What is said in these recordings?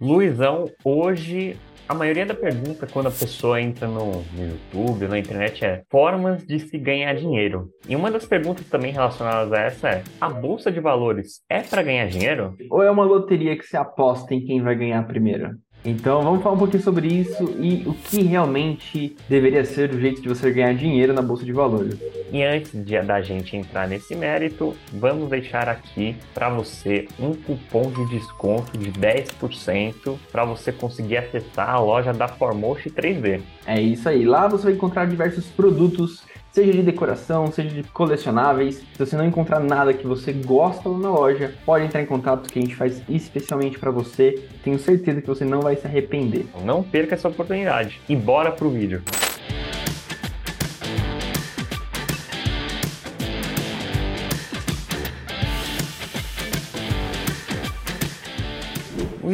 Luizão, hoje a maioria da pergunta quando a pessoa entra no, YouTube, na internet, é formas de se ganhar dinheiro. E uma das perguntas também relacionadas a essa é: a bolsa de valores é para ganhar dinheiro? Ou é uma loteria que se aposta em quem vai ganhar primeiro? Então vamos falar um pouquinho sobre isso e o que realmente deveria ser o jeito de você ganhar dinheiro na bolsa de valores. E antes de, da gente entrar nesse mérito, vamos deixar aqui para você um cupom de desconto de 10% para você conseguir acessar a loja da Formosh 3D. É isso aí. Lá você vai encontrar diversos produtos seja de decoração, seja de colecionáveis. Se você não encontrar nada que você gosta na loja, pode entrar em contato que a gente faz especialmente para você. Tenho certeza que você não vai se arrepender. Não perca essa oportunidade e bora pro vídeo.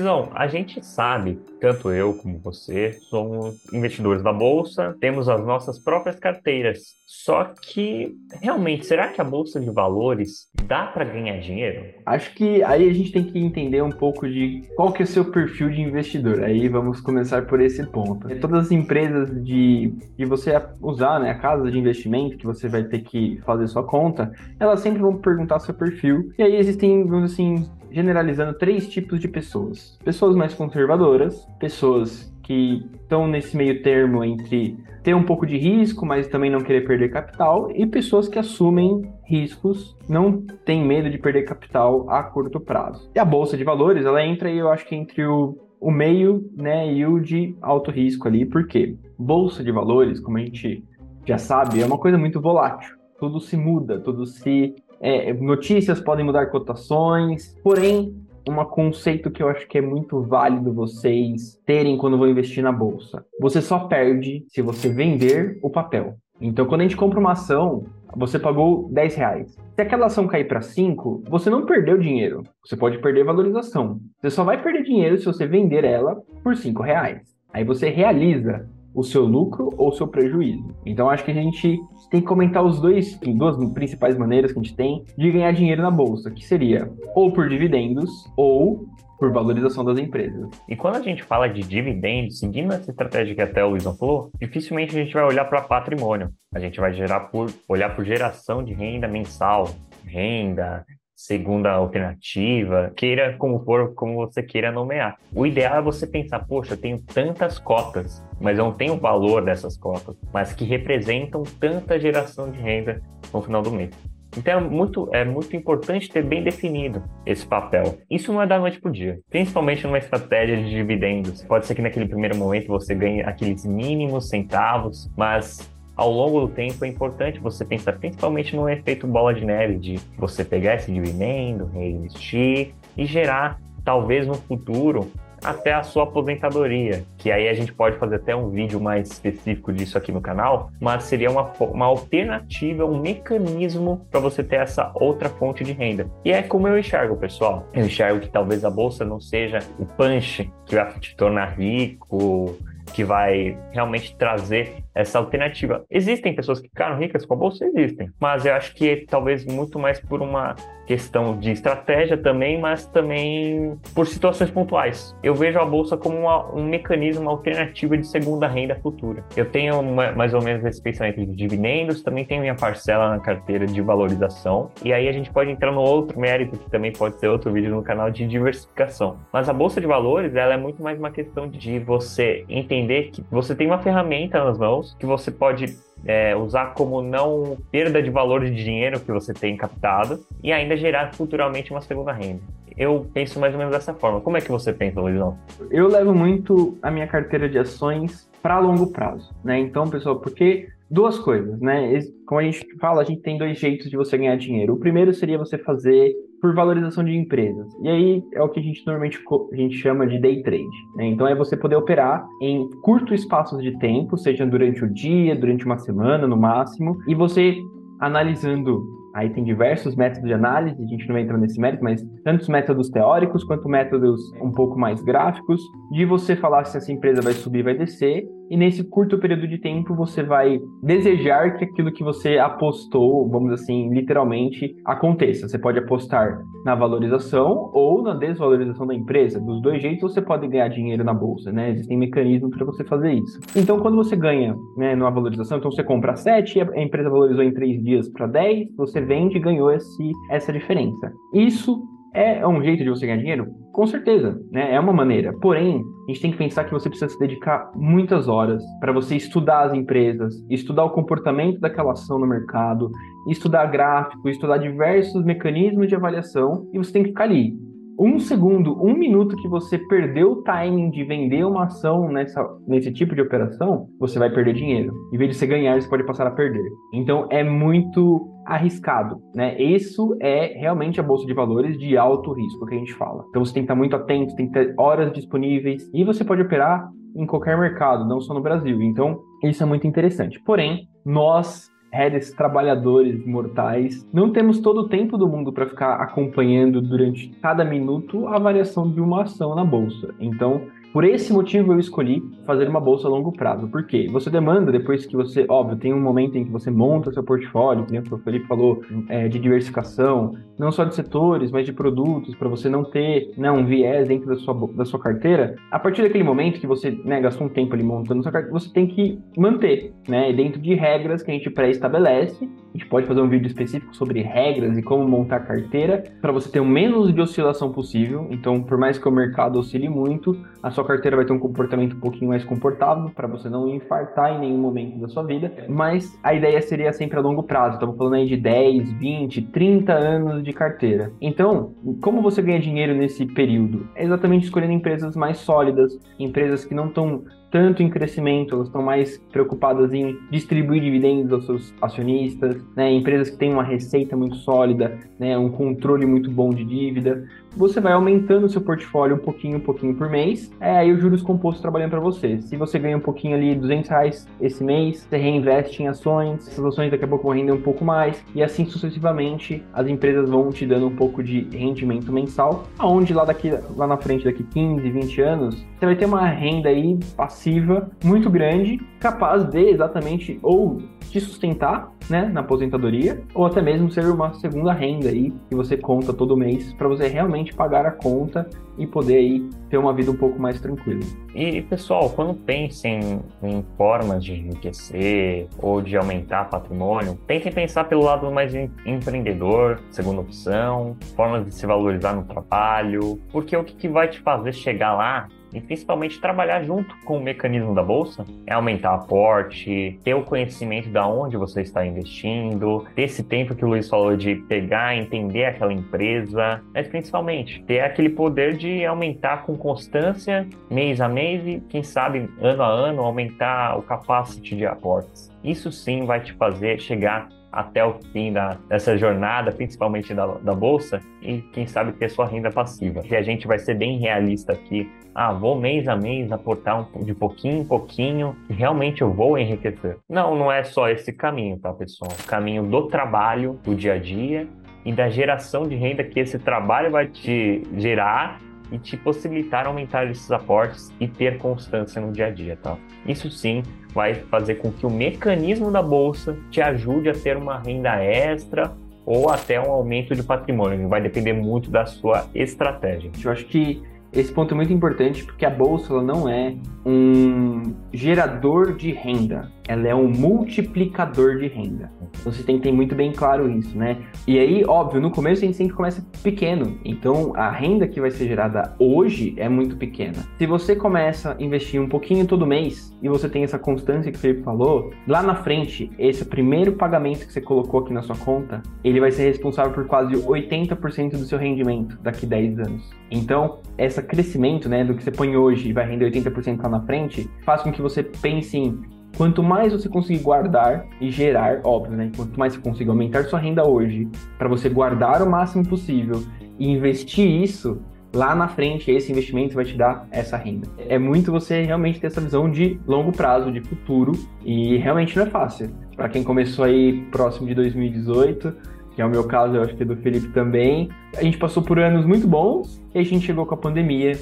Luizão, a gente sabe, tanto eu como você, somos investidores da bolsa, temos as nossas próprias carteiras. Só que, realmente, será que a bolsa de valores dá para ganhar dinheiro? Acho que aí a gente tem que entender um pouco de qual que é o seu perfil de investidor. Aí vamos começar por esse ponto. Todas as empresas de, de você usar, né, a casa de investimento que você vai ter que fazer sua conta, elas sempre vão perguntar seu perfil. E aí existem, vamos assim, generalizando três tipos de pessoas: pessoas mais conservadoras, pessoas que estão nesse meio termo entre ter um pouco de risco, mas também não querer perder capital, e pessoas que assumem riscos, não têm medo de perder capital a curto prazo. E a bolsa de valores, ela entra, eu acho que entre o, o meio, né, e o de alto risco ali, porque bolsa de valores, como a gente já sabe, é uma coisa muito volátil. Tudo se muda, tudo se é, notícias podem mudar cotações, porém, um conceito que eu acho que é muito válido vocês terem quando vão investir na bolsa. Você só perde se você vender o papel. Então, quando a gente compra uma ação, você pagou 10 reais. Se aquela ação cair para 5, você não perdeu dinheiro. Você pode perder valorização. Você só vai perder dinheiro se você vender ela por 5 reais. Aí você realiza o seu lucro ou o seu prejuízo. Então acho que a gente tem que comentar os dois, duas principais maneiras que a gente tem de ganhar dinheiro na bolsa, que seria ou por dividendos ou por valorização das empresas. E quando a gente fala de dividendos, seguindo essa estratégia que até o Luizão falou, dificilmente a gente vai olhar para patrimônio. A gente vai gerar por, olhar por geração de renda mensal, renda, segunda alternativa, queira como for, como você queira nomear. O ideal é você pensar, poxa, eu tenho tantas cotas, mas eu não tenho o valor dessas cotas, mas que representam tanta geração de renda no final do mês. Então é muito, é muito importante ter bem definido esse papel. Isso não é da noite para o dia, principalmente numa estratégia de dividendos. Pode ser que naquele primeiro momento você ganhe aqueles mínimos centavos, mas ao longo do tempo é importante você pensar principalmente no efeito bola de neve de você pegar esse dividendo, reinvestir e gerar, talvez no futuro, até a sua aposentadoria, que aí a gente pode fazer até um vídeo mais específico disso aqui no canal, mas seria uma, uma alternativa, um mecanismo para você ter essa outra fonte de renda. E é como eu enxergo, pessoal. Eu enxergo que talvez a bolsa não seja o punch que vai te tornar rico, que vai realmente trazer essa alternativa. Existem pessoas que ficaram ricas com a bolsa? Existem. Mas eu acho que talvez muito mais por uma questão de estratégia também, mas também por situações pontuais. Eu vejo a bolsa como uma, um mecanismo alternativo de segunda renda futura. Eu tenho uma, mais ou menos esse pensamento de dividendos, também tenho minha parcela na carteira de valorização, e aí a gente pode entrar no outro mérito, que também pode ser outro vídeo no canal de diversificação. Mas a bolsa de valores, ela é muito mais uma questão de você entender que você tem uma ferramenta nas mãos que você pode é, usar como não perda de valor de dinheiro que você tem captado e ainda gerar futuramente uma segunda renda. Eu penso mais ou menos dessa forma. Como é que você pensa, Luizão? Eu levo muito a minha carteira de ações para longo prazo, né? Então, pessoal, porque duas coisas, né? Como a gente fala, a gente tem dois jeitos de você ganhar dinheiro. O primeiro seria você fazer por valorização de empresas. E aí é o que a gente normalmente a gente chama de day trade. Né? Então é você poder operar em curtos espaços de tempo, seja durante o dia, durante uma semana no máximo, e você analisando Aí tem diversos métodos de análise, a gente não vai entrar nesse mérito, mas tanto os métodos teóricos quanto métodos um pouco mais gráficos, de você falar se essa empresa vai subir vai descer, e nesse curto período de tempo você vai desejar que aquilo que você apostou, vamos assim, literalmente, aconteça. Você pode apostar na valorização ou na desvalorização da empresa. Dos dois jeitos você pode ganhar dinheiro na bolsa, né? Existem mecanismos para você fazer isso. Então, quando você ganha né, numa valorização, então você compra 7, a empresa valorizou em 3 dias para 10, você vende e ganhou esse, essa diferença. Isso é um jeito de você ganhar dinheiro? Com certeza, né? É uma maneira. Porém, a gente tem que pensar que você precisa se dedicar muitas horas para você estudar as empresas, estudar o comportamento daquela ação no mercado, estudar gráfico, estudar diversos mecanismos de avaliação e você tem que ficar ali um segundo, um minuto que você perdeu o timing de vender uma ação nessa, nesse tipo de operação, você vai perder dinheiro. Em vez de você ganhar, você pode passar a perder. Então é muito arriscado, né? Isso é realmente a bolsa de valores de alto risco que a gente fala. Então você tem que estar muito atento, tem que ter horas disponíveis e você pode operar em qualquer mercado, não só no Brasil. Então isso é muito interessante. Porém, nós heads trabalhadores mortais. Não temos todo o tempo do mundo para ficar acompanhando durante cada minuto a variação de uma ação na bolsa. Então, por esse motivo eu escolhi fazer uma bolsa a longo prazo. Por quê? Você demanda, depois que você, óbvio, tem um momento em que você monta seu portfólio, que o Felipe falou, é, de diversificação, não só de setores, mas de produtos, para você não ter né, um viés dentro da sua, da sua carteira. A partir daquele momento que você né, gastou um tempo ali montando sua carteira, você tem que manter, né? Dentro de regras que a gente pré-estabelece. A gente pode fazer um vídeo específico sobre regras e como montar carteira para você ter o menos de oscilação possível. Então, por mais que o mercado oscile muito, a sua carteira vai ter um comportamento um pouquinho mais comportável para você não infartar em nenhum momento da sua vida, mas a ideia seria sempre a longo prazo. Estamos falando aí de 10, 20, 30 anos de carteira. Então, como você ganha dinheiro nesse período? É exatamente escolhendo empresas mais sólidas, empresas que não estão tanto em crescimento, elas estão mais preocupadas em distribuir dividendos aos seus acionistas, né? empresas que têm uma receita muito sólida, né? um controle muito bom de dívida. Você vai aumentando seu portfólio um pouquinho, um pouquinho por mês, é aí os juros compostos trabalhando para você. Se você ganha um pouquinho ali, 200 reais esse mês, você reinveste em ações, essas ações daqui a pouco vão render um pouco mais, e assim sucessivamente as empresas vão te dando um pouco de rendimento mensal, aonde lá daqui lá na frente, daqui 15, 20 anos, você vai ter uma renda aí passiva muito grande, capaz de exatamente ou te sustentar, né, na aposentadoria, ou até mesmo ser uma segunda renda aí que você conta todo mês para você realmente pagar a conta e poder aí ter uma vida um pouco mais tranquila. E pessoal, quando pensem em formas de enriquecer ou de aumentar patrimônio, tentem pensar pelo lado mais empreendedor, segunda opção, formas de se valorizar no trabalho, porque o que vai te fazer chegar lá e principalmente trabalhar junto com o mecanismo da bolsa, é aumentar aporte, ter o conhecimento da onde você está investindo, ter esse tempo que o Luiz falou de pegar, entender aquela empresa, mas principalmente ter aquele poder de aumentar com constância, mês a mês e quem sabe ano a ano aumentar o capacity de aportes. Isso sim vai te fazer chegar até o fim da, dessa jornada, principalmente da, da bolsa, e quem sabe ter sua renda passiva. E a gente vai ser bem realista aqui ah, vou mês a mês aportar um, de pouquinho em pouquinho e realmente eu vou enriquecer. Não, não é só esse caminho, tá, pessoal? O caminho do trabalho, do dia a dia e da geração de renda que esse trabalho vai te gerar e te possibilitar aumentar esses aportes e ter constância no dia a dia, tá? Isso sim vai fazer com que o mecanismo da bolsa te ajude a ter uma renda extra ou até um aumento de patrimônio. Vai depender muito da sua estratégia. Eu acho que esse ponto é muito importante porque a bolsa não é um gerador de renda, ela é um multiplicador de renda. Então você tem que ter muito bem claro isso, né? E aí, óbvio, no começo a gente sempre começa pequeno, então a renda que vai ser gerada hoje é muito pequena. Se você começa a investir um pouquinho todo mês e você tem essa constância que o Felipe falou, lá na frente, esse primeiro pagamento que você colocou aqui na sua conta, ele vai ser responsável por quase 80% do seu rendimento daqui 10 anos. Então, esse crescimento, né, do que você põe hoje e vai render 80% lá na frente, faz com que você pense em quanto mais você conseguir guardar e gerar, óbvio, né? Quanto mais você conseguir aumentar sua renda hoje, para você guardar o máximo possível e investir isso, lá na frente esse investimento vai te dar essa renda. É muito você realmente ter essa visão de longo prazo, de futuro, e realmente não é fácil. Para quem começou aí próximo de 2018, que é o meu caso, eu acho que é do Felipe também, a gente passou por anos muito bons e a gente chegou com a pandemia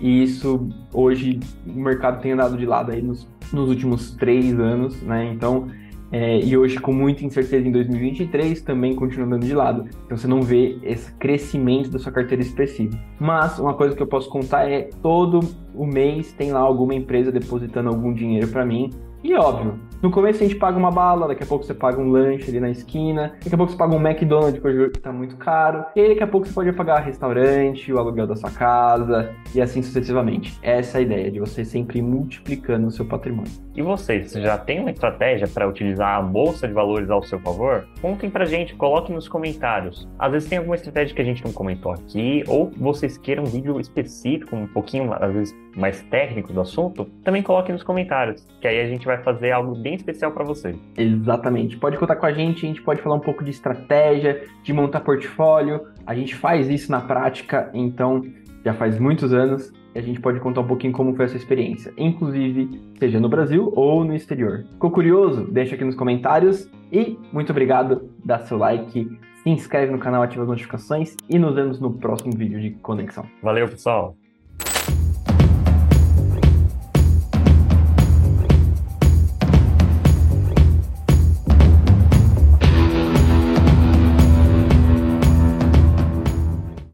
e isso hoje o mercado tem andado de lado aí nos nos últimos três anos, né? Então, é, e hoje com muita incerteza em 2023 também continua andando de lado. Então você não vê esse crescimento da sua carteira expressiva. Mas uma coisa que eu posso contar é todo o mês tem lá alguma empresa depositando algum dinheiro para mim. E óbvio, no começo a gente paga uma bala, daqui a pouco você paga um lanche ali na esquina, daqui a pouco você paga um McDonald's que tá muito caro, e daqui a pouco você pode pagar restaurante, o aluguel da sua casa, e assim sucessivamente. Essa é a ideia, de você sempre multiplicando o seu patrimônio. E vocês, você já tem uma estratégia para utilizar a bolsa de valores ao seu favor? Contem pra gente, coloquem nos comentários. Às vezes tem alguma estratégia que a gente não comentou aqui, ou vocês queiram um vídeo específico, um pouquinho, às vezes, mais técnico do assunto, também coloquem nos comentários, que aí a gente vai fazer algo bem especial para você. Exatamente. Pode contar com a gente, a gente pode falar um pouco de estratégia, de montar portfólio. A gente faz isso na prática, então já faz muitos anos e a gente pode contar um pouquinho como foi essa experiência, inclusive seja no Brasil ou no exterior. Ficou curioso? Deixa aqui nos comentários e muito obrigado, dá seu like, se inscreve no canal, ativa as notificações e nos vemos no próximo vídeo de conexão. Valeu, pessoal!